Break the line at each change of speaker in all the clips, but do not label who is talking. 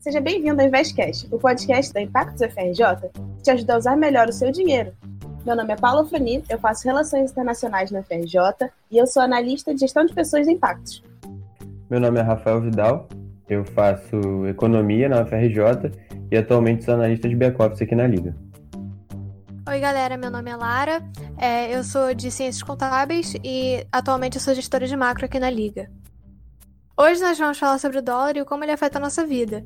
Seja bem-vindo ao Investcast, o podcast da Impactos FRJ que te ajuda a usar melhor o seu dinheiro. Meu nome é Paula Frani, eu faço Relações Internacionais na FRJ e eu sou analista de gestão de pessoas de impactos.
Meu nome é Rafael Vidal, eu faço Economia na FRJ e atualmente sou analista de back-office aqui na Liga.
Oi, galera, meu nome é Lara, é, eu sou de Ciências Contábeis e atualmente eu sou gestora de macro aqui na Liga. Hoje nós vamos falar sobre o dólar e como ele afeta a nossa vida.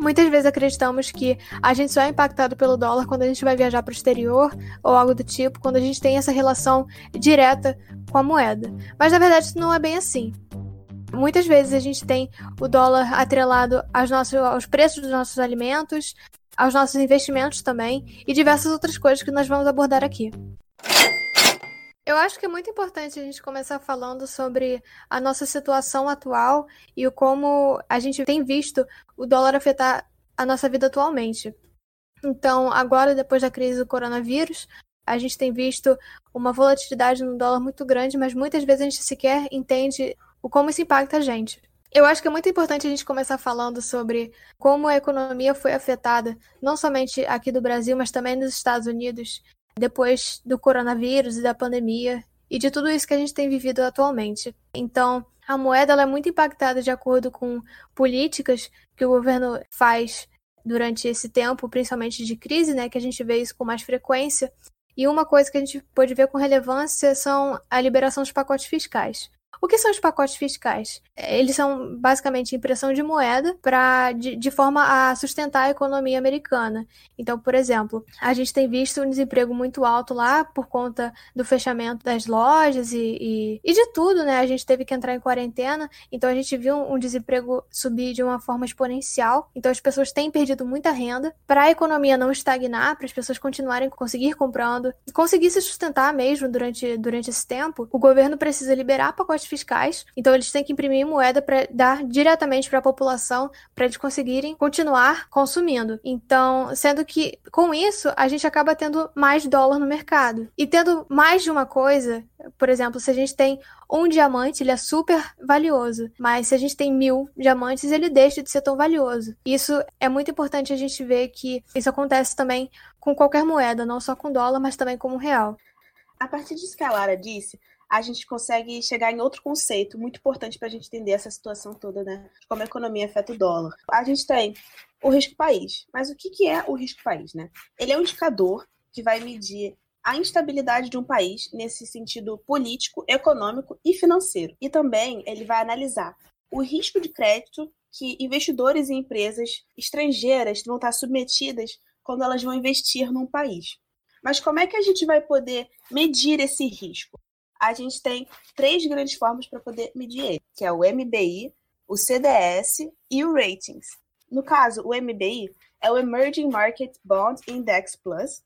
Muitas vezes acreditamos que a gente só é impactado pelo dólar quando a gente vai viajar para o exterior ou algo do tipo, quando a gente tem essa relação direta com a moeda. Mas na verdade isso não é bem assim. Muitas vezes a gente tem o dólar atrelado aos, nossos, aos preços dos nossos alimentos, aos nossos investimentos também e diversas outras coisas que nós vamos abordar aqui. Eu acho que é muito importante a gente começar falando sobre a nossa situação atual e o como a gente tem visto o dólar afetar a nossa vida atualmente. Então, agora, depois da crise do coronavírus, a gente tem visto uma volatilidade no dólar muito grande, mas muitas vezes a gente sequer entende o como isso impacta a gente. Eu acho que é muito importante a gente começar falando sobre como a economia foi afetada, não somente aqui do Brasil, mas também nos Estados Unidos, depois do coronavírus e da pandemia e de tudo isso que a gente tem vivido atualmente. Então, a moeda é muito impactada de acordo com políticas que o governo faz durante esse tempo, principalmente de crise, né, que a gente vê isso com mais frequência. E uma coisa que a gente pode ver com relevância são a liberação dos pacotes fiscais. O que são os pacotes fiscais? Eles são basicamente impressão de moeda para de, de, forma a sustentar a economia americana. Então, por exemplo, a gente tem visto um desemprego muito alto lá por conta do fechamento das lojas e, e, e de tudo, né? A gente teve que entrar em quarentena, então a gente viu um, um desemprego subir de uma forma exponencial. Então as pessoas têm perdido muita renda. Para a economia não estagnar, para as pessoas continuarem conseguir comprando, conseguir se sustentar mesmo durante, durante esse tempo, o governo precisa liberar pacotes fiscais, então eles têm que imprimir moeda para dar diretamente para a população para eles conseguirem continuar consumindo. Então, sendo que com isso a gente acaba tendo mais dólar no mercado. E tendo mais de uma coisa, por exemplo, se a gente tem um diamante, ele é super valioso. Mas se a gente tem mil diamantes, ele deixa de ser tão valioso. Isso é muito importante a gente ver que isso acontece também com qualquer moeda, não só com dólar, mas também com o real.
A partir disso que a Lara disse, a gente consegue chegar em outro conceito muito importante para a gente entender essa situação toda, né? Como a economia afeta o dólar. A gente tem o risco país. Mas o que, que é o risco país, né? Ele é um indicador que vai medir a instabilidade de um país nesse sentido político, econômico e financeiro. E também ele vai analisar o risco de crédito que investidores e empresas estrangeiras vão estar submetidas quando elas vão investir num país. Mas como é que a gente vai poder medir esse risco? A gente tem três grandes formas para poder medir ele, que é o MBI, o CDS e o Ratings. No caso, o MBI é o Emerging Market Bond Index Plus,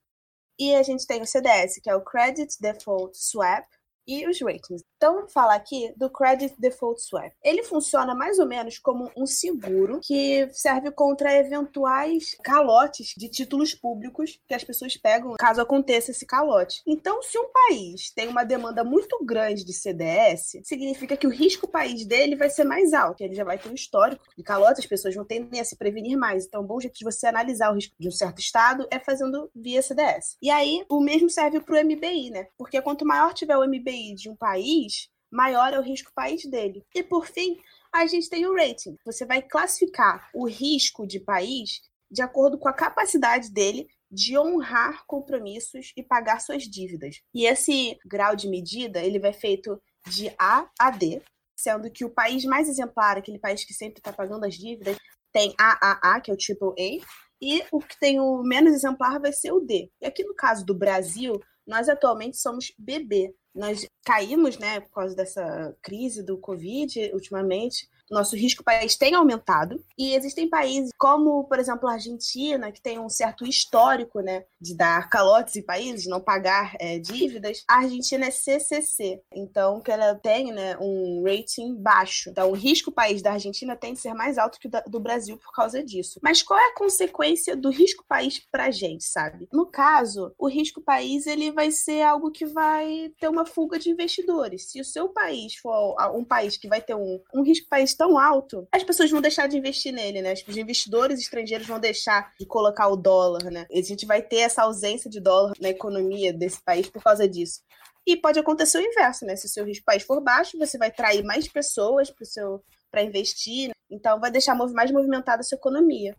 e a gente tem o CDS, que é o Credit Default Swap, e os ratings. Então, falar aqui do Credit Default Swap. Ele funciona mais ou menos como um seguro que serve contra eventuais calotes de títulos públicos que as pessoas pegam caso aconteça esse calote. Então, se um país tem uma demanda muito grande de CDS, significa que o risco país dele vai ser mais alto, ele já vai ter um histórico de calote, as pessoas vão tender a se prevenir mais. Então, um bom jeito de você analisar o risco de um certo estado é fazendo via CDS. E aí, o mesmo serve para o MBI, né? Porque quanto maior tiver o MBI de um país, maior é o risco país dele. E por fim, a gente tem o rating. Você vai classificar o risco de país de acordo com a capacidade dele de honrar compromissos e pagar suas dívidas. E esse grau de medida, ele vai feito de A a D, sendo que o país mais exemplar, aquele país que sempre está pagando as dívidas, tem AAA, que é o triple A, e o que tem o menos exemplar vai ser o D. E aqui no caso do Brasil, nós atualmente somos BB. Nós caímos, né, por causa dessa crise do Covid ultimamente, nosso risco país tem aumentado e existem países como, por exemplo, a Argentina, que tem um certo histórico, né, de dar calotes em países, não pagar é, dívidas. A Argentina é CCC, então que ela tem, né, um rating baixo. Então, o risco país da Argentina tem que ser mais alto que o do Brasil por causa disso. Mas qual é a consequência do risco país para a gente, sabe? No caso, o risco país ele vai ser algo que vai ter uma fuga de investidores. Se o seu país for um país que vai ter um, um risco país tão alto, as pessoas vão deixar de investir nele, né? Os investidores estrangeiros vão deixar de colocar o dólar, né? A gente vai ter essa ausência de dólar na economia desse país por causa disso. E pode acontecer o inverso, né? Se o seu risco país for baixo, você vai trair mais pessoas para seu para investir, né? então vai deixar mais movimentada a sua economia.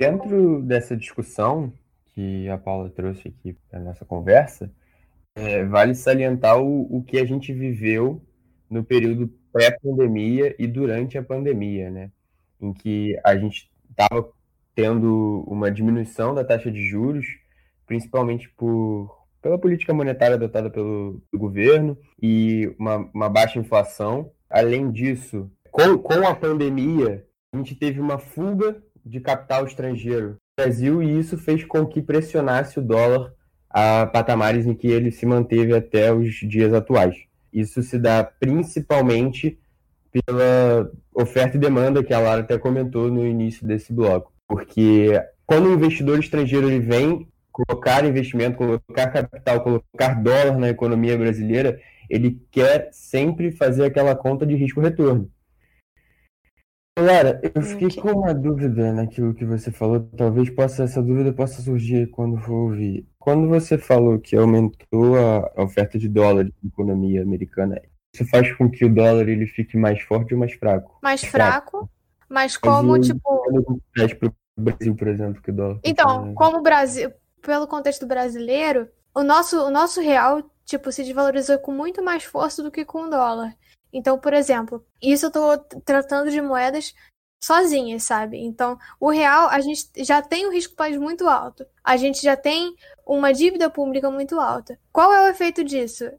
Dentro dessa discussão que a Paula trouxe aqui para nossa conversa, é, vale salientar o, o que a gente viveu no período pré-pandemia e durante a pandemia, né? Em que a gente estava tendo uma diminuição da taxa de juros, principalmente por pela política monetária adotada pelo, governo e uma, uma, baixa inflação. Além disso, com, com a pandemia, a gente teve uma fuga de capital estrangeiro no Brasil e isso fez com que pressionasse o dólar a patamares em que ele se manteve até os dias atuais. Isso se dá principalmente pela oferta e demanda que a Lara até comentou no início desse bloco. Porque quando o investidor estrangeiro ele vem colocar investimento, colocar capital, colocar dólar na economia brasileira, ele quer sempre fazer aquela conta de risco-retorno. Lara, eu fiquei com uma dúvida naquilo que você falou. Talvez possa, essa dúvida possa surgir quando for ouvir. Quando você falou que aumentou a oferta de dólar na economia americana, isso faz com que o dólar ele fique mais forte ou mais fraco?
Mais fraco, fraco. mas como, mas, tipo...
Para o Brasil, por exemplo, que o dólar...
Então, como o Brasil pelo contexto brasileiro, o nosso, o nosso real, tipo, se desvalorizou com muito mais força do que com o dólar. Então, por exemplo, isso eu tô tratando de moedas sozinhas, sabe? Então, o real, a gente já tem um risco país muito alto. A gente já tem uma dívida pública muito alta. Qual é o efeito disso?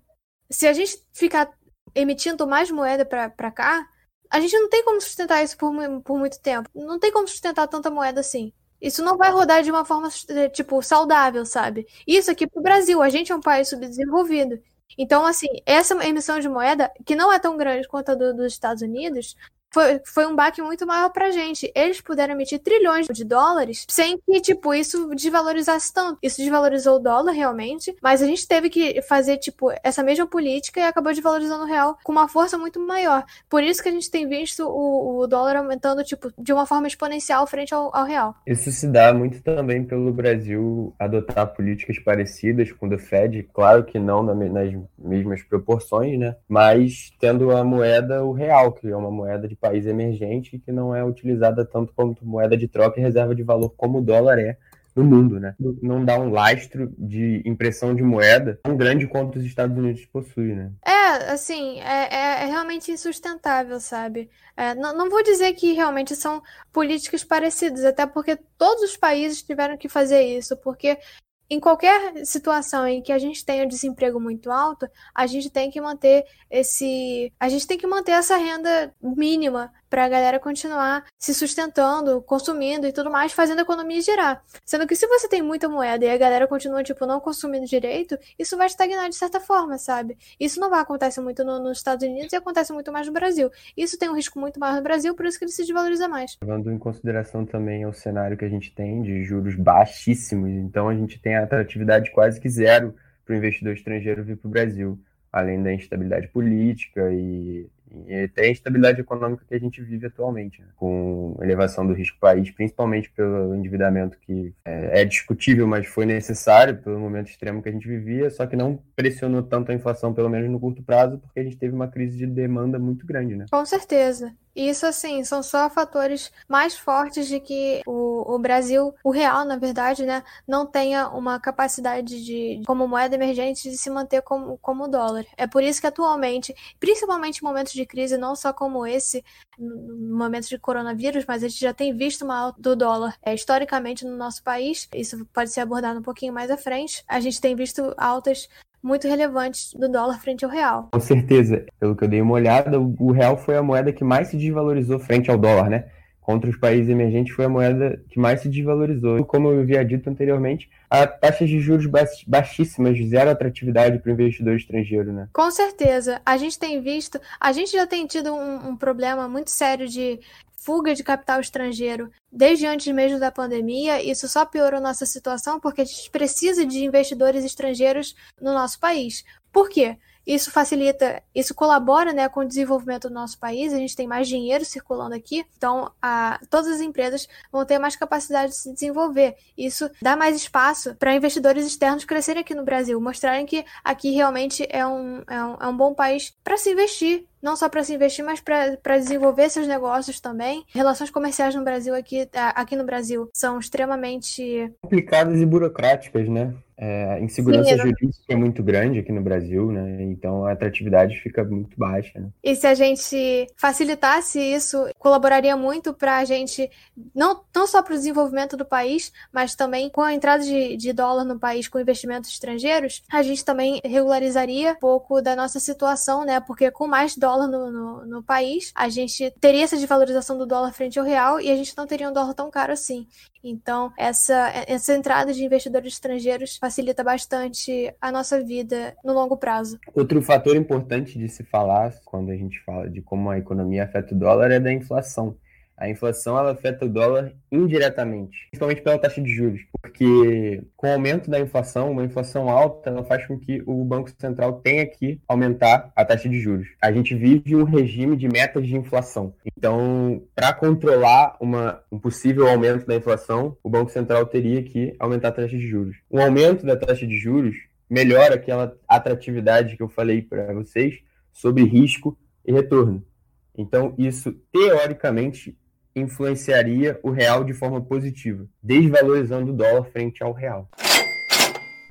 Se a gente ficar emitindo mais moeda para cá, a gente não tem como sustentar isso por, por muito tempo. Não tem como sustentar tanta moeda assim. Isso não vai rodar de uma forma, tipo, saudável, sabe? Isso aqui pro Brasil, a gente é um país subdesenvolvido. Então, assim, essa emissão de moeda, que não é tão grande quanto a do, dos Estados Unidos, foi, foi um baque muito maior pra gente. Eles puderam emitir trilhões de dólares sem que, tipo, isso desvalorizasse tanto. Isso desvalorizou o dólar realmente, mas a gente teve que fazer, tipo, essa mesma política e acabou desvalorizando o real com uma força muito maior. Por isso que a gente tem visto o, o dólar aumentando, tipo, de uma forma exponencial frente ao, ao real.
Isso se dá muito também pelo Brasil adotar políticas parecidas com o do Fed, claro que não nas mesmas proporções, né? Mas tendo a moeda o real, que é uma moeda de país emergente que não é utilizada tanto como moeda de troca e reserva de valor como o dólar é no mundo, né? Não dá um lastro de impressão de moeda tão grande quanto os Estados Unidos possuem, né?
É, assim, é, é, é realmente insustentável, sabe? É, não, não vou dizer que realmente são políticas parecidas, até porque todos os países tiveram que fazer isso, porque em qualquer situação em que a gente tenha um desemprego muito alto, a gente tem que manter esse, a gente tem que manter essa renda mínima para a galera continuar se sustentando, consumindo e tudo mais, fazendo a economia girar. Sendo que se você tem muita moeda e a galera continua, tipo, não consumindo direito, isso vai estagnar de certa forma, sabe? Isso não vai acontecer muito no, nos Estados Unidos e acontece muito mais no Brasil. Isso tem um risco muito maior no Brasil, por isso que ele se desvaloriza mais.
Levando em consideração também o cenário que a gente tem de juros baixíssimos, então a gente tem a atratividade quase que zero para o investidor estrangeiro vir para o Brasil, além da instabilidade política e e até a instabilidade econômica que a gente vive atualmente, né? com elevação do risco país, principalmente pelo endividamento que é, é, discutível, mas foi necessário pelo momento extremo que a gente vivia, só que não pressionou tanto a inflação, pelo menos no curto prazo, porque a gente teve uma crise de demanda muito grande, né?
Com certeza. Isso, assim, são só fatores mais fortes de que o, o Brasil, o real, na verdade, né, não tenha uma capacidade de, como moeda emergente, de se manter como, como dólar. É por isso que atualmente, principalmente em momentos de crise, não só como esse, momento de coronavírus, mas a gente já tem visto uma alta do dólar é, historicamente no nosso país. Isso pode ser abordado um pouquinho mais à frente. A gente tem visto altas muito relevantes do dólar frente ao real.
Com certeza. Pelo que eu dei uma olhada, o real foi a moeda que mais se desvalorizou frente ao dólar, né? Contra os países emergentes foi a moeda que mais se desvalorizou. Como eu havia dito anteriormente, a taxas de juros baixíssimas, zero atratividade para o investidor estrangeiro, né?
Com certeza. A gente tem visto, a gente já tem tido um, um problema muito sério de fuga de capital estrangeiro desde antes mesmo da pandemia. Isso só piorou nossa situação porque a gente precisa de investidores estrangeiros no nosso país. Por quê? isso facilita, isso colabora né, com o desenvolvimento do nosso país, a gente tem mais dinheiro circulando aqui, então a, todas as empresas vão ter mais capacidade de se desenvolver. Isso dá mais espaço para investidores externos crescerem aqui no Brasil, mostrarem que aqui realmente é um, é um, é um bom país para se investir não só para se investir, mas para desenvolver seus negócios também. Relações comerciais no Brasil aqui, aqui no Brasil são extremamente
complicadas e burocráticas, né? É, a insegurança Sim, jurídica é muito grande aqui no Brasil, né? Então a atratividade fica muito baixa. Né?
E se a gente facilitasse isso, colaboraria muito para a gente, não, não só para o desenvolvimento do país, mas também com a entrada de, de dólar no país com investimentos estrangeiros, a gente também regularizaria um pouco da nossa situação, né? Porque com mais dólar no, no, no país, a gente teria essa desvalorização do dólar frente ao real e a gente não teria um dólar tão caro assim. Então, essa, essa entrada de investidores estrangeiros facilita bastante a nossa vida no longo prazo.
Outro fator importante de se falar quando a gente fala de como a economia afeta o dólar é da inflação a inflação ela afeta o dólar indiretamente, principalmente pela taxa de juros, porque com o aumento da inflação, uma inflação alta, ela faz com que o Banco Central tenha que aumentar a taxa de juros. A gente vive um regime de metas de inflação. Então, para controlar uma, um possível aumento da inflação, o Banco Central teria que aumentar a taxa de juros. Um aumento da taxa de juros melhora aquela atratividade que eu falei para vocês sobre risco e retorno. Então, isso teoricamente influenciaria o real de forma positiva, desvalorizando o dólar frente ao real.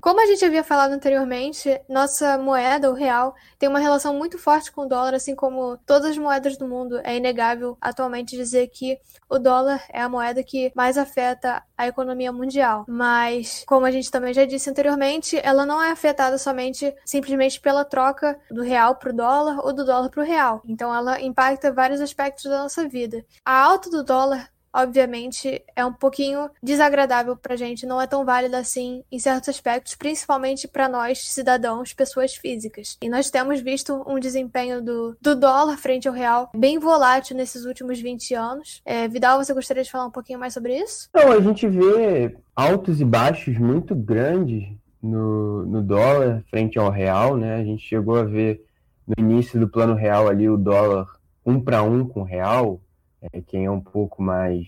Como a gente havia falado anteriormente, nossa moeda, o real, tem uma relação muito forte com o dólar, assim como todas as moedas do mundo. É inegável atualmente dizer que o dólar é a moeda que mais afeta a economia mundial. Mas, como a gente também já disse anteriormente, ela não é afetada somente simplesmente pela troca do real para o dólar ou do dólar para o real. Então, ela impacta vários aspectos da nossa vida. A alta do dólar obviamente, é um pouquinho desagradável pra gente, não é tão válida assim em certos aspectos, principalmente para nós, cidadãos, pessoas físicas. E nós temos visto um desempenho do, do dólar frente ao real bem volátil nesses últimos 20 anos. É, Vidal, você gostaria de falar um pouquinho mais sobre isso?
Então, a gente vê altos e baixos muito grandes no, no dólar frente ao real, né? A gente chegou a ver no início do plano real ali o dólar um para um com o real, é, quem é um pouco mais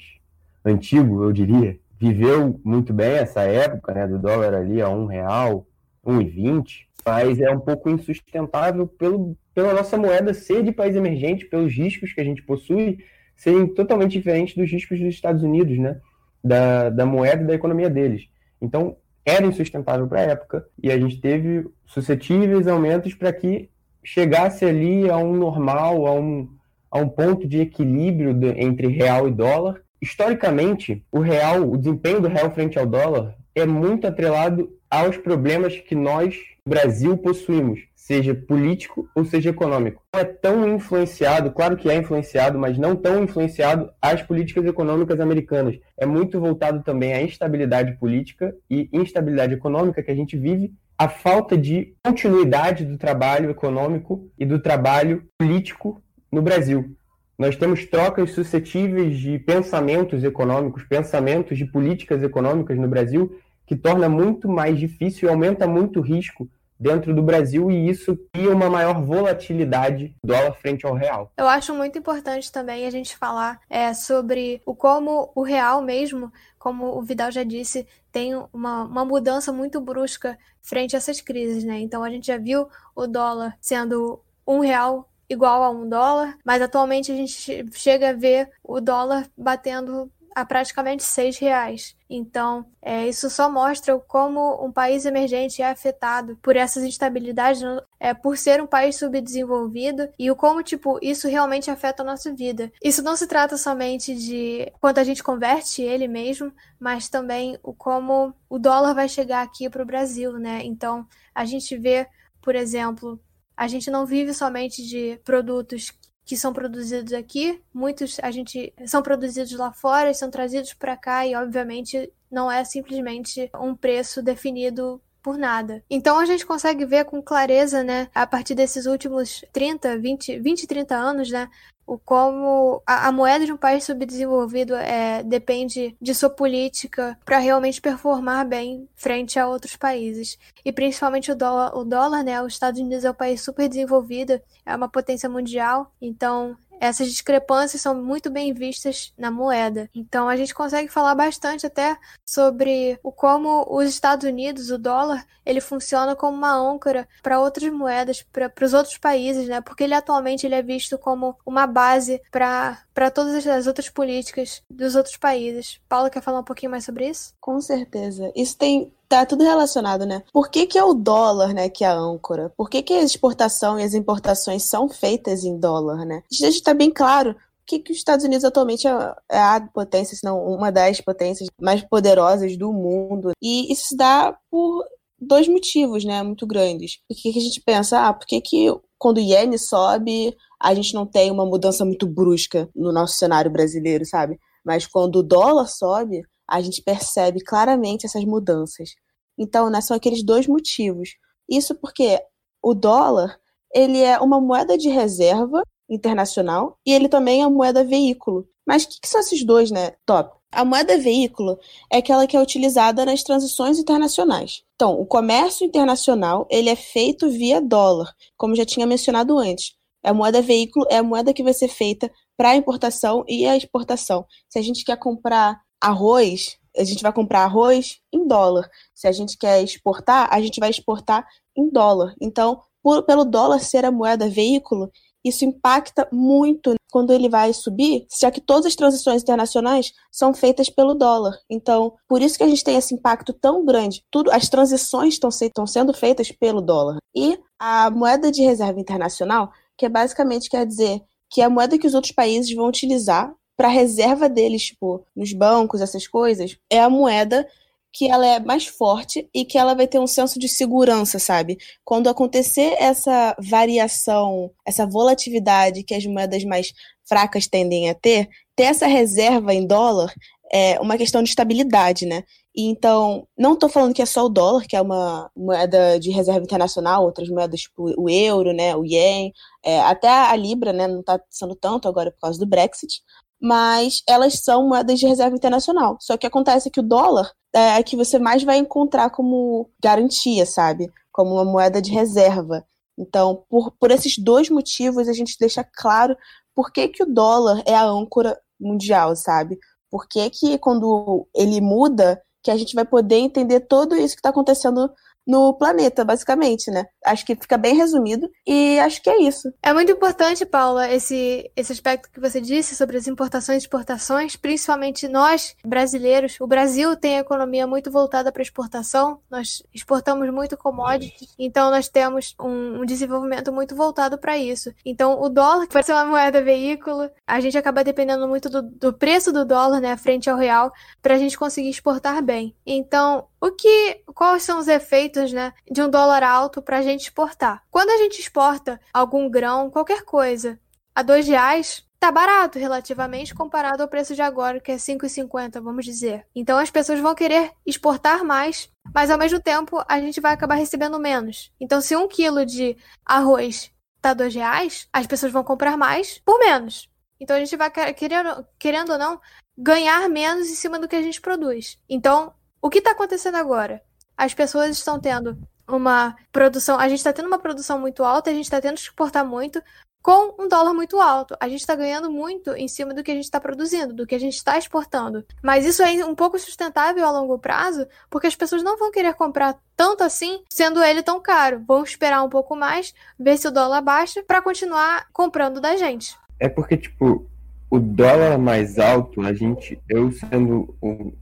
antigo, eu diria, viveu muito bem essa época, né, do dólar ali a um real, um e vinte, mas é um pouco insustentável pelo, pela nossa moeda ser de país emergente, pelos riscos que a gente possui serem totalmente diferentes dos riscos dos Estados Unidos, né, da, da moeda e da economia deles. Então, era insustentável para a época e a gente teve suscetíveis aumentos para que chegasse ali a um normal, a um, a um ponto de equilíbrio de, entre real e dólar. Historicamente, o real, o desempenho do real frente ao dólar é muito atrelado aos problemas que nós, Brasil, possuímos, seja político ou seja econômico. Não é tão influenciado, claro que é influenciado, mas não tão influenciado às políticas econômicas americanas. É muito voltado também à instabilidade política e instabilidade econômica que a gente vive a falta de continuidade do trabalho econômico e do trabalho político no Brasil. Nós temos trocas suscetíveis de pensamentos econômicos, pensamentos de políticas econômicas no Brasil, que torna muito mais difícil e aumenta muito o risco dentro do Brasil e isso cria uma maior volatilidade do dólar frente ao real.
Eu acho muito importante também a gente falar é, sobre o como o real mesmo, como o Vidal já disse, tem uma, uma mudança muito brusca frente a essas crises, né? Então a gente já viu o dólar sendo um real igual a um dólar, mas atualmente a gente chega a ver o dólar batendo a praticamente seis reais. Então, é, isso só mostra como um país emergente é afetado por essas instabilidades, é, por ser um país subdesenvolvido e o como, tipo, isso realmente afeta a nossa vida. Isso não se trata somente de quanto a gente converte ele mesmo, mas também o como o dólar vai chegar aqui para o Brasil, né? Então, a gente vê, por exemplo, a gente não vive somente de produtos que são produzidos aqui, muitos a gente são produzidos lá fora, são trazidos para cá e obviamente não é simplesmente um preço definido por nada. Então a gente consegue ver com clareza, né, a partir desses últimos 30, 20, 20, 30 anos, né, o como a, a moeda de um país subdesenvolvido é, depende de sua política para realmente performar bem frente a outros países. E principalmente o dólar, o dólar, né? Os Estados Unidos é um país super desenvolvido, é uma potência mundial, então essas discrepâncias são muito bem vistas na moeda. Então a gente consegue falar bastante até sobre o como os Estados Unidos, o dólar, ele funciona como uma âncora para outras moedas, para os outros países, né? Porque ele atualmente ele é visto como uma base para todas as outras políticas dos outros países. Paula quer falar um pouquinho mais sobre isso?
Com certeza. Isso tem tá tudo relacionado, né? Por que, que é o dólar, né, que é a âncora? Por que, que a exportação e as importações são feitas em dólar, né? Deixa estar bem claro que, que os Estados Unidos atualmente é, é a potência, se não uma das potências mais poderosas do mundo. E isso se dá por dois motivos, né, muito grandes. Por que, que a gente pensa, ah, por que, que quando o iene sobe, a gente não tem uma mudança muito brusca no nosso cenário brasileiro, sabe? Mas quando o dólar sobe, a gente percebe claramente essas mudanças. Então, né, são aqueles dois motivos. Isso porque o dólar, ele é uma moeda de reserva internacional e ele também é uma moeda veículo. Mas o que, que, são esses dois, né? Top. A moeda veículo é aquela que é utilizada nas transações internacionais. Então, o comércio internacional ele é feito via dólar, como já tinha mencionado antes. A moeda veículo é a moeda que vai ser feita para a importação e a exportação. Se a gente quer comprar arroz, a gente vai comprar arroz em dólar. Se a gente quer exportar, a gente vai exportar em dólar. Então, por, pelo dólar ser a moeda veículo, isso impacta muito quando ele vai subir, já que todas as transações internacionais são feitas pelo dólar. Então, por isso que a gente tem esse impacto tão grande. Tudo, as transições estão sendo feitas pelo dólar. E a moeda de reserva internacional que é basicamente quer dizer que é a moeda que os outros países vão utilizar para reserva deles, tipo, nos bancos, essas coisas, é a moeda que ela é mais forte e que ela vai ter um senso de segurança, sabe? Quando acontecer essa variação, essa volatilidade que as moedas mais fracas tendem a ter, ter essa reserva em dólar é uma questão de estabilidade, né? então, não estou falando que é só o dólar, que é uma moeda de reserva internacional, outras moedas, tipo o euro, né, o ien, é, até a libra, né, não está sendo tanto agora por causa do Brexit, mas elas são moedas de reserva internacional. Só que acontece que o dólar é a que você mais vai encontrar como garantia, sabe? Como uma moeda de reserva. Então, por, por esses dois motivos, a gente deixa claro por que, que o dólar é a âncora mundial, sabe? Por que, que quando ele muda, que a gente vai poder entender tudo isso que está acontecendo no planeta, basicamente, né? Acho que fica bem resumido e acho que é isso.
É muito importante, Paula, esse, esse aspecto que você disse sobre as importações e exportações, principalmente nós, brasileiros. O Brasil tem a economia muito voltada para exportação, nós exportamos muito commodities, então nós temos um, um desenvolvimento muito voltado para isso. Então, o dólar, que vai ser uma moeda veículo, a gente acaba dependendo muito do, do preço do dólar, né, frente ao real, para a gente conseguir exportar bem. Então, o que, quais são os efeitos, né, de um dólar alto para a gente exportar? Quando a gente exporta algum grão, qualquer coisa, a dois reais, tá barato relativamente comparado ao preço de agora, que é 5,50, vamos dizer. Então as pessoas vão querer exportar mais, mas ao mesmo tempo a gente vai acabar recebendo menos. Então se um quilo de arroz tá dois reais, as pessoas vão comprar mais por menos. Então a gente vai querendo, querendo ou não ganhar menos em cima do que a gente produz. Então o que está acontecendo agora? As pessoas estão tendo uma produção. A gente está tendo uma produção muito alta, a gente está tendo que exportar muito com um dólar muito alto. A gente está ganhando muito em cima do que a gente está produzindo, do que a gente está exportando. Mas isso é um pouco sustentável a longo prazo, porque as pessoas não vão querer comprar tanto assim, sendo ele tão caro. Vão esperar um pouco mais, ver se o dólar baixa, para continuar comprando da gente.
É porque, tipo, o dólar mais alto, a gente, eu sendo um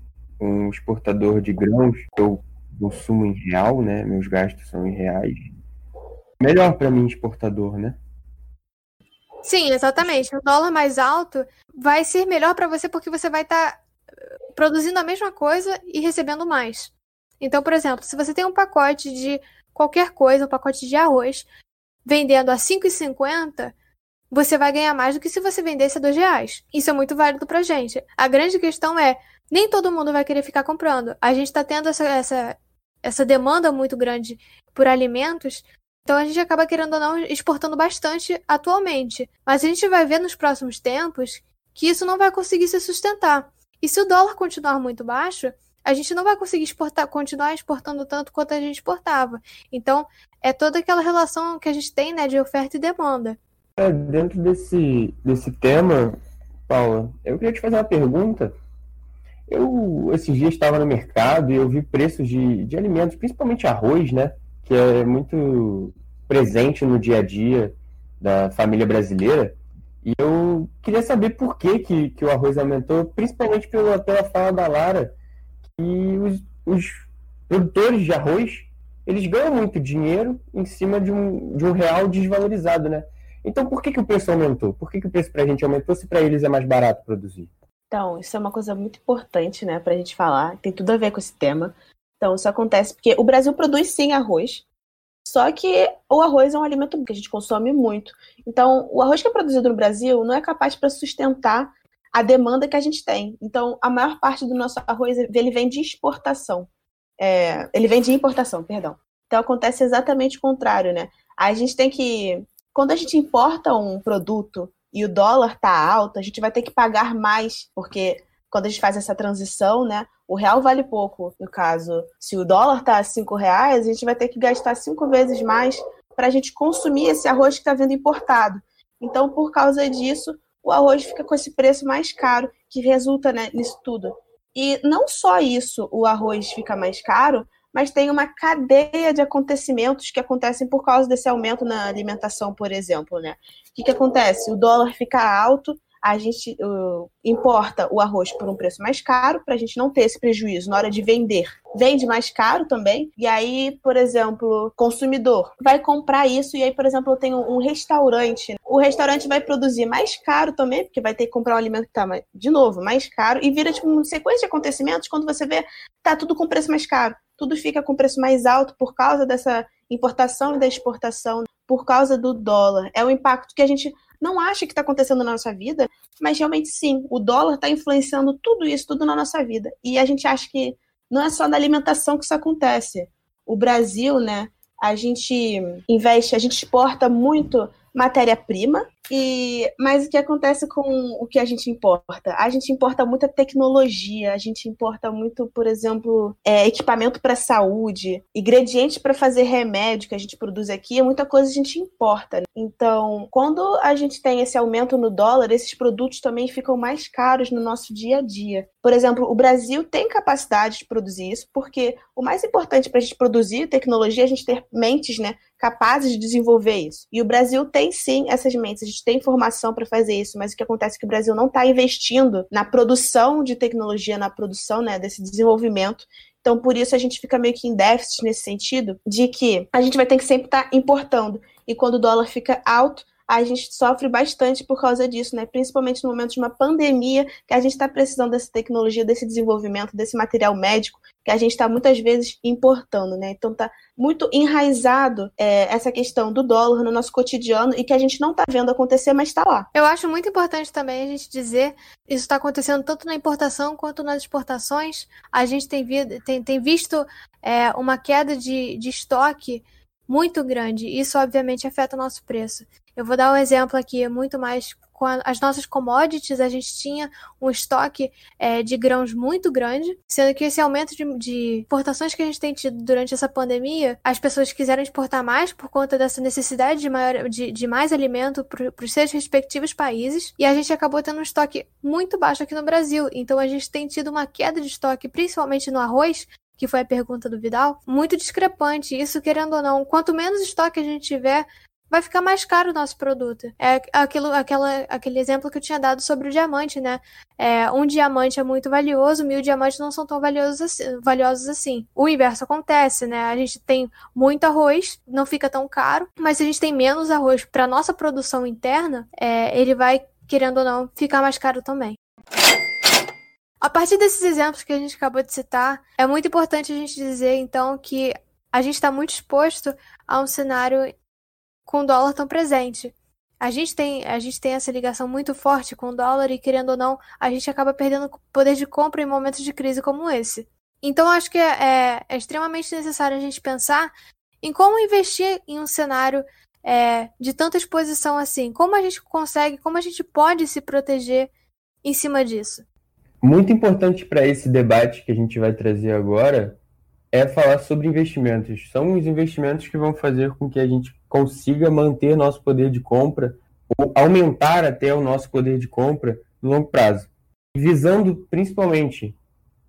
um exportador de grãos, eu consumo em real, né? Meus gastos são em reais. Melhor para mim exportador, né?
Sim, exatamente. O dólar mais alto vai ser melhor para você porque você vai estar tá eh, produzindo a mesma coisa e recebendo mais. Então, por exemplo, se você tem um pacote de qualquer coisa, um pacote de arroz, vendendo a 5,50, você vai ganhar mais do que se você vendesse a R$ reais. Isso é muito válido pra gente. A grande questão é, nem todo mundo vai querer ficar comprando. A gente está tendo essa, essa, essa demanda muito grande por alimentos Então a gente acaba querendo ou não exportando bastante atualmente. Mas a gente vai ver nos próximos tempos que isso não vai conseguir se sustentar. E se o dólar continuar muito baixo, a gente não vai conseguir exportar, continuar exportando tanto quanto a gente exportava. Então, é toda aquela relação que a gente tem, né, de oferta e demanda.
É, dentro desse, desse tema, Paula, eu queria te fazer uma pergunta. Eu, esses dias, estava no mercado e eu vi preços de, de alimentos, principalmente arroz, né? Que é muito presente no dia a dia da família brasileira. E eu queria saber por que, que, que o arroz aumentou, principalmente pela, pela fala da Lara, que os, os produtores de arroz, eles ganham muito dinheiro em cima de um, de um real desvalorizado, né? Então, por que, que o preço aumentou? Por que, que o preço para a gente aumentou se para eles é mais barato produzir?
Então, isso é uma coisa muito importante, né, para a gente falar. Tem tudo a ver com esse tema. Então, isso acontece porque o Brasil produz sim arroz, só que o arroz é um alimento que a gente consome muito. Então, o arroz que é produzido no Brasil não é capaz para sustentar a demanda que a gente tem. Então, a maior parte do nosso arroz ele vem de exportação. É, ele vem de importação, perdão. Então, acontece exatamente o contrário, né? A gente tem que quando a gente importa um produto e o dólar está alto, a gente vai ter que pagar mais, porque quando a gente faz essa transição, né, o real vale pouco. No caso, se o dólar está a cinco reais, a gente vai ter que gastar cinco vezes mais para a gente consumir esse arroz que está vindo importado. Então, por causa disso, o arroz fica com esse preço mais caro, que resulta né, nisso tudo. E não só isso, o arroz fica mais caro, mas tem uma cadeia de acontecimentos que acontecem por causa desse aumento na alimentação, por exemplo, né? O que, que acontece? O dólar fica alto, a gente uh, importa o arroz por um preço mais caro para a gente não ter esse prejuízo na hora de vender. Vende mais caro também, e aí, por exemplo, consumidor vai comprar isso, e aí, por exemplo, eu tenho um restaurante. O restaurante vai produzir mais caro também, porque vai ter que comprar um alimento que está, de novo, mais caro, e vira tipo uma sequência de acontecimentos quando você vê, tá tudo com preço mais caro. Tudo fica com preço mais alto por causa dessa importação e da exportação, por causa do dólar. É o impacto que a gente não acha que está acontecendo na nossa vida, mas realmente sim, o dólar está influenciando tudo isso, tudo na nossa vida. E a gente acha que não é só na alimentação que isso acontece. O Brasil, né, a gente investe, a gente exporta muito matéria-prima, e mas o que acontece com o que a gente importa? A gente importa muita tecnologia, a gente importa muito, por exemplo, é, equipamento para saúde, ingredientes para fazer remédio que a gente produz aqui, muita coisa a gente importa. Né? Então, quando a gente tem esse aumento no dólar, esses produtos também ficam mais caros no nosso dia a dia. Por exemplo, o Brasil tem capacidade de produzir isso, porque o mais importante para a gente produzir tecnologia é a gente ter mentes, né, capazes de desenvolver isso. E o Brasil tem sim essas mentes, gente tem formação para fazer isso, mas o que acontece é que o Brasil não está investindo na produção de tecnologia, na produção né, desse desenvolvimento. Então, por isso a gente fica meio que em déficit nesse sentido, de que a gente vai ter que sempre estar tá importando. E quando o dólar fica alto, a gente sofre bastante por causa disso, né? Principalmente no momento de uma pandemia, que a gente está precisando dessa tecnologia, desse desenvolvimento, desse material médico, que a gente está muitas vezes importando, né? Então tá muito enraizado é, essa questão do dólar no nosso cotidiano e que a gente não está vendo acontecer, mas está lá.
Eu acho muito importante também a gente dizer isso está acontecendo tanto na importação quanto nas exportações. A gente tem, vi tem, tem visto é, uma queda de, de estoque muito grande. Isso, obviamente, afeta o nosso preço. Eu vou dar um exemplo aqui, muito mais com a, as nossas commodities, a gente tinha um estoque é, de grãos muito grande, sendo que esse aumento de, de exportações que a gente tem tido durante essa pandemia, as pessoas quiseram exportar mais por conta dessa necessidade de, maior, de, de mais alimento para os seus respectivos países, e a gente acabou tendo um estoque muito baixo aqui no Brasil. Então a gente tem tido uma queda de estoque, principalmente no arroz, que foi a pergunta do Vidal, muito discrepante. Isso, querendo ou não, quanto menos estoque a gente tiver, vai ficar mais caro o nosso produto. É aquilo, aquela, aquele exemplo que eu tinha dado sobre o diamante, né? É, um diamante é muito valioso, mil diamantes não são tão valiosos assim, valiosos assim. O inverso acontece, né? A gente tem muito arroz, não fica tão caro, mas se a gente tem menos arroz para nossa produção interna, é, ele vai, querendo ou não, ficar mais caro também. A partir desses exemplos que a gente acabou de citar, é muito importante a gente dizer, então, que a gente está muito exposto a um cenário com o dólar tão presente. A gente tem, a gente tem essa ligação muito forte com o dólar e, querendo ou não, a gente acaba perdendo poder de compra em momentos de crise como esse. Então, acho que é, é, é extremamente necessário a gente pensar em como investir em um cenário é, de tanta exposição assim. Como a gente consegue, como a gente pode se proteger em cima disso?
Muito importante para esse debate que a gente vai trazer agora é falar sobre investimentos. São os investimentos que vão fazer com que a gente consiga manter nosso poder de compra ou aumentar até o nosso poder de compra no longo prazo. Visando principalmente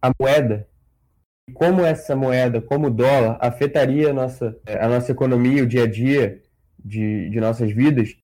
a moeda, como essa moeda, como o dólar, afetaria a nossa, a nossa economia, o dia a dia de, de nossas vidas.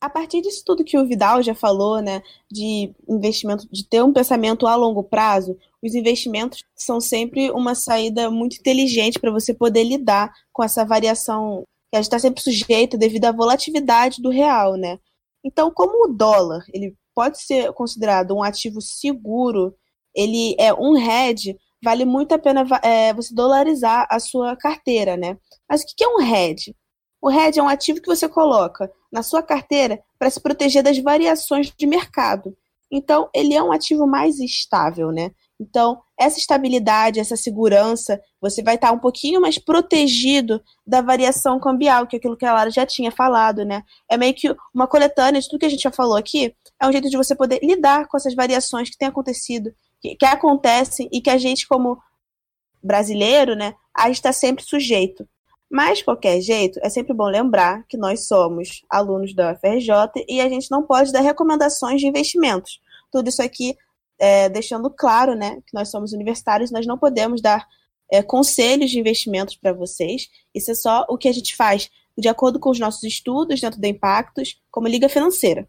A partir disso tudo que o Vidal já falou, né, de investimento, de ter um pensamento a longo prazo, os investimentos são sempre uma saída muito inteligente para você poder lidar com essa variação que a gente está sempre sujeito devido à volatilidade do real, né? Então, como o dólar ele pode ser considerado um ativo seguro, ele é um hedge, vale muito a pena é, você dolarizar a sua carteira, né? Mas o que é um hedge? O hedge é um ativo que você coloca na sua carteira para se proteger das variações de mercado. Então, ele é um ativo mais estável, né? Então, essa estabilidade, essa segurança, você vai estar um pouquinho mais protegido da variação cambial, que é aquilo que a Lara já tinha falado, né? É meio que uma coletânea de tudo que a gente já falou aqui, é um jeito de você poder lidar com essas variações que têm acontecido, que, que acontecem e que a gente, como brasileiro, né, a gente está sempre sujeito. Mas, de qualquer jeito, é sempre bom lembrar que nós somos alunos da UFRJ e a gente não pode dar recomendações de investimentos. Tudo isso aqui é, deixando claro né, que nós somos universitários, nós não podemos dar é, conselhos de investimentos para vocês. Isso é só o que a gente faz de acordo com os nossos estudos dentro da Impactos, como Liga Financeira.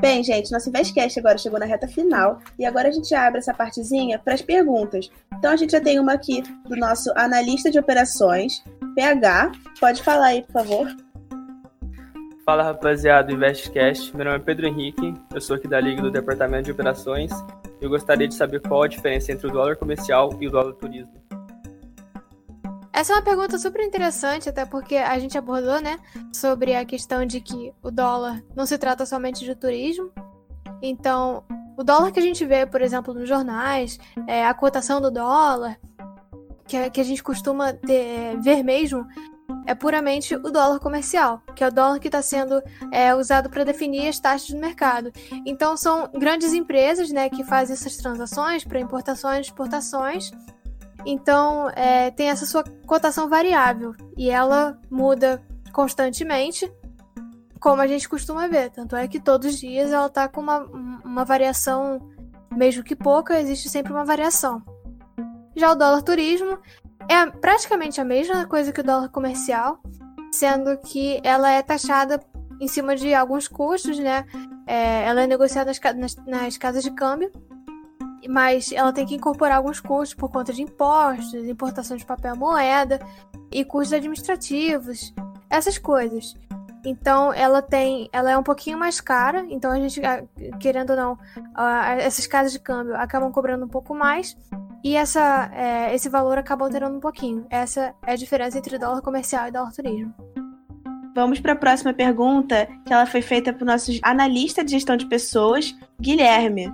Bem, gente, nosso Investcast agora chegou na reta final e agora a gente abre essa partezinha para as perguntas. Então a gente já tem uma aqui do nosso analista de operações, PH. Pode falar aí, por favor.
Fala rapaziada do InvestCast, meu nome é Pedro Henrique, eu sou aqui da Liga do Departamento de Operações e eu gostaria de saber qual a diferença entre o dólar comercial e o dólar turismo.
Essa é uma pergunta super interessante, até porque a gente abordou, né, sobre a questão de que o dólar não se trata somente de turismo. Então, o dólar que a gente vê, por exemplo, nos jornais, é, a cotação do dólar, que, a gente costuma ter, ver mesmo, é puramente o dólar comercial, que é o dólar que está sendo é, usado para definir as taxas do mercado. Então, são grandes empresas né, que fazem essas transações para importações e exportações então, é, tem essa sua cotação variável e ela muda constantemente, como a gente costuma ver. Tanto é que todos os dias ela está com uma, uma variação, mesmo que pouca, existe sempre uma variação. Já o dólar turismo é praticamente a mesma coisa que o dólar comercial, sendo que ela é taxada em cima de alguns custos, né? É, ela é negociada nas, nas, nas casas de câmbio mas ela tem que incorporar alguns custos por conta de impostos, importação de papel moeda e custos administrativos, essas coisas. Então ela tem, ela é um pouquinho mais cara, então a gente, querendo ou não, essas casas de câmbio acabam cobrando um pouco mais e essa, é, esse valor acaba alterando um pouquinho. Essa é a diferença entre dólar comercial e dólar turismo.
Vamos para a próxima pergunta, que ela foi feita para o nosso analista de gestão de pessoas, Guilherme.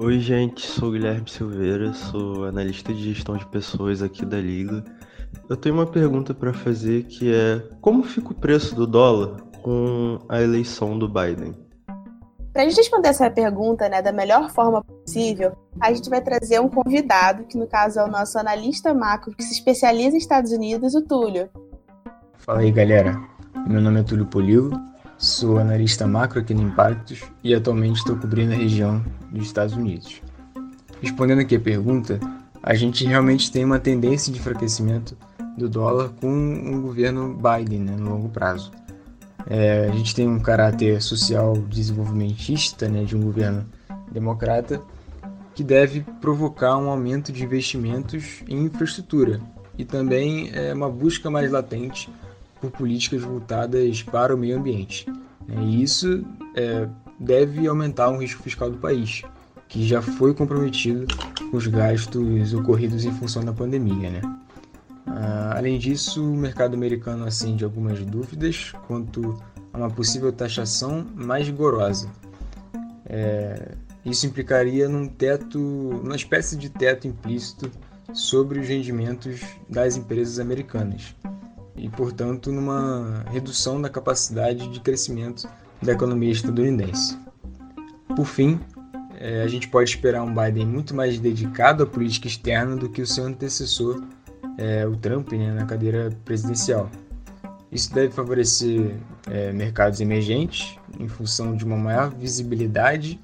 Oi, gente, sou Guilherme Silveira, sou analista de gestão de pessoas aqui da Liga. Eu tenho uma pergunta para fazer que é: como fica o preço do dólar com a eleição do Biden?
Para a gente responder essa pergunta né, da melhor forma possível, a gente vai trazer um convidado, que no caso é o nosso analista macro, que se especializa em Estados Unidos, o Túlio.
Fala aí, galera. Meu nome é Túlio Polivo, Sou analista macro aqui no Impactos e atualmente estou cobrindo a região dos Estados Unidos. Respondendo aqui a pergunta, a gente realmente tem uma tendência de enfraquecimento do dólar com o governo Biden né, no longo prazo. É, a gente tem um caráter social desenvolvimentista né, de um governo democrata que deve provocar um aumento de investimentos em infraestrutura e também é, uma busca mais latente por políticas voltadas para o meio ambiente. Né? E isso é, deve aumentar o risco fiscal do país, que já foi comprometido com os gastos ocorridos em função da pandemia. Né? Ah, além disso, o mercado americano acende algumas dúvidas quanto a uma possível taxação mais rigorosa. É, isso implicaria num teto, uma espécie de teto implícito sobre os rendimentos das empresas americanas e, portanto, numa redução da capacidade de crescimento da economia estadunidense. Por fim, é, a gente pode esperar um Biden muito mais dedicado à política externa do que o seu antecessor, é, o Trump, né, na cadeira presidencial. Isso deve favorecer é, mercados emergentes em função de uma maior visibilidade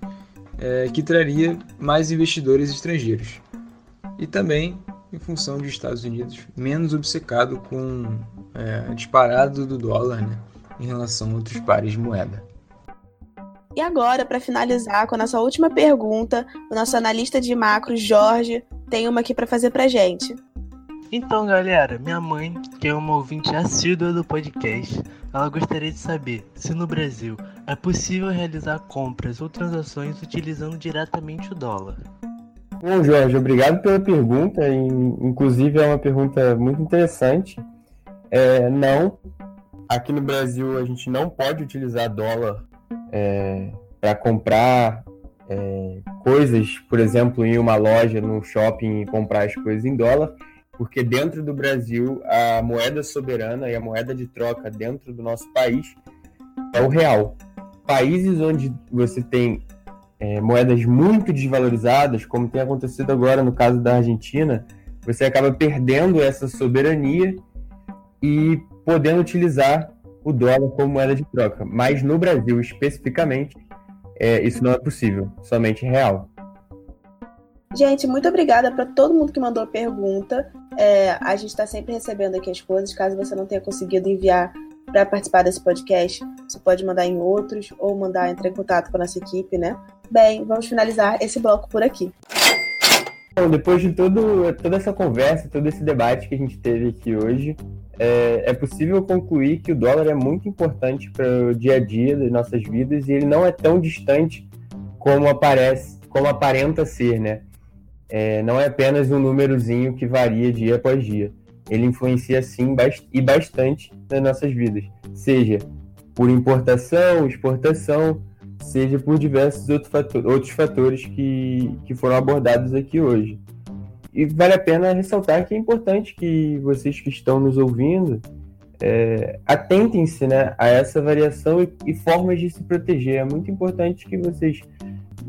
é, que traria mais investidores estrangeiros. E também em função de Estados Unidos menos obcecado com é, a disparada do dólar né, em relação a outros pares de moeda.
E agora, para finalizar com a nossa última pergunta, o nosso analista de macro, Jorge, tem uma aqui para fazer para gente.
Então, galera, minha mãe, que é uma ouvinte assídua do podcast, ela gostaria de saber se no Brasil é possível realizar compras ou transações utilizando diretamente o dólar.
Bom, Jorge, obrigado pela pergunta. Inclusive, é uma pergunta muito interessante. É, não, aqui no Brasil a gente não pode utilizar dólar é, para comprar é, coisas, por exemplo, em uma loja, no shopping e comprar as coisas em dólar, porque dentro do Brasil a moeda soberana e a moeda de troca dentro do nosso país é o real. Países onde você tem é, moedas muito desvalorizadas, como tem acontecido agora no caso da Argentina, você acaba perdendo essa soberania e podendo utilizar o dólar como moeda de troca. Mas no Brasil, especificamente, é, isso não é possível, somente real.
Gente, muito obrigada para todo mundo que mandou pergunta. É, a gente está sempre recebendo aqui as coisas. Caso você não tenha conseguido enviar para participar desse podcast, você pode mandar em outros ou mandar entrar em contato com a nossa equipe, né? Bem, vamos finalizar esse bloco por aqui.
Bom, depois de todo, toda essa conversa, todo esse debate que a gente teve aqui hoje, é, é possível concluir que o dólar é muito importante para o dia a dia das nossas vidas e ele não é tão distante como aparece, como aparenta ser, né? É, não é apenas um númerozinho que varia dia após dia. Ele influencia sim e bastante nas nossas vidas, seja por importação, exportação, seja por diversos outro fator, outros fatores que, que foram abordados aqui hoje. E vale a pena ressaltar que é importante que vocês que estão nos ouvindo é, atentem-se né, a essa variação e, e, formas de se proteger. É muito importante que vocês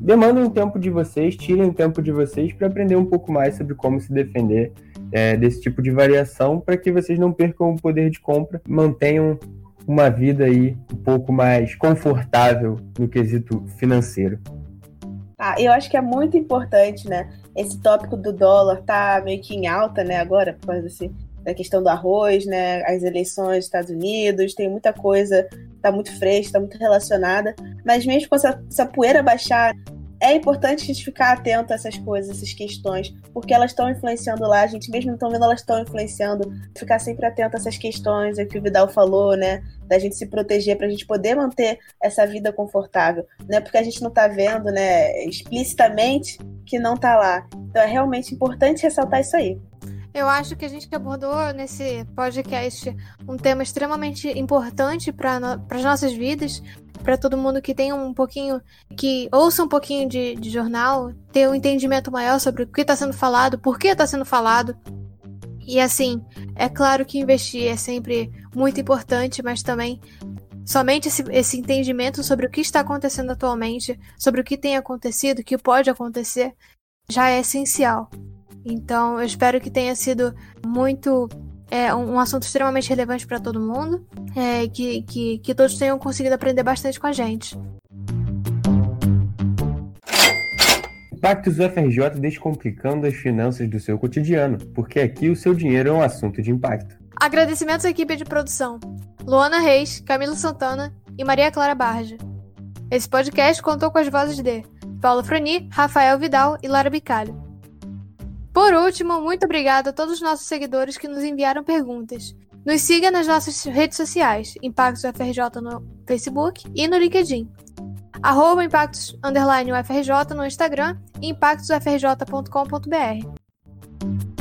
demandem tempo de vocês, tirem tempo de vocês para aprender um pouco mais sobre como se defender é, desse tipo de variação, para que vocês não percam o poder de compra, mantenham uma vida aí um pouco mais confortável no quesito financeiro.
Ah, eu acho que é muito importante, né? Esse tópico do dólar tá meio que em alta, né, agora, por causa desse, da questão do arroz, né? As eleições dos Estados Unidos, tem muita coisa, tá muito fresca, tá muito relacionada. Mas mesmo com essa, essa poeira baixar, é importante a gente ficar atento a essas coisas, essas questões, porque elas estão influenciando lá, a gente mesmo não vendo, elas estão influenciando. Ficar sempre atento a essas questões, é o que o Vidal falou, né? Da gente se proteger para a gente poder manter essa vida confortável. Não é porque a gente não está vendo, né, explicitamente que não está lá. Então é realmente importante ressaltar isso aí.
Eu acho que a gente abordou nesse podcast um tema extremamente importante para as nossas vidas, para todo mundo que tem um pouquinho, que ouça um pouquinho de, de jornal, ter um entendimento maior sobre o que está sendo falado, por que está sendo falado. E assim, é claro que investir é sempre muito importante, mas também somente esse, esse entendimento sobre o que está acontecendo atualmente, sobre o que tem acontecido, o que pode acontecer, já é essencial. Então, eu espero que tenha sido muito é um assunto extremamente relevante para todo mundo, é, que, que, que todos tenham conseguido aprender bastante com a gente.
Impactos UFRJ descomplicando as finanças do seu cotidiano, porque aqui o seu dinheiro é um assunto de impacto.
Agradecimentos à equipe de produção: Luana Reis, Camila Santana e Maria Clara Barja. Esse podcast contou com as vozes de Paulo Frani, Rafael Vidal e Lara Bicalho. Por último, muito obrigada a todos os nossos seguidores que nos enviaram perguntas. Nos siga nas nossas redes sociais, Impactos UFRJ no Facebook e no LinkedIn. Arroba Impactos UFRJ no Instagram e impactosufrj.com.br.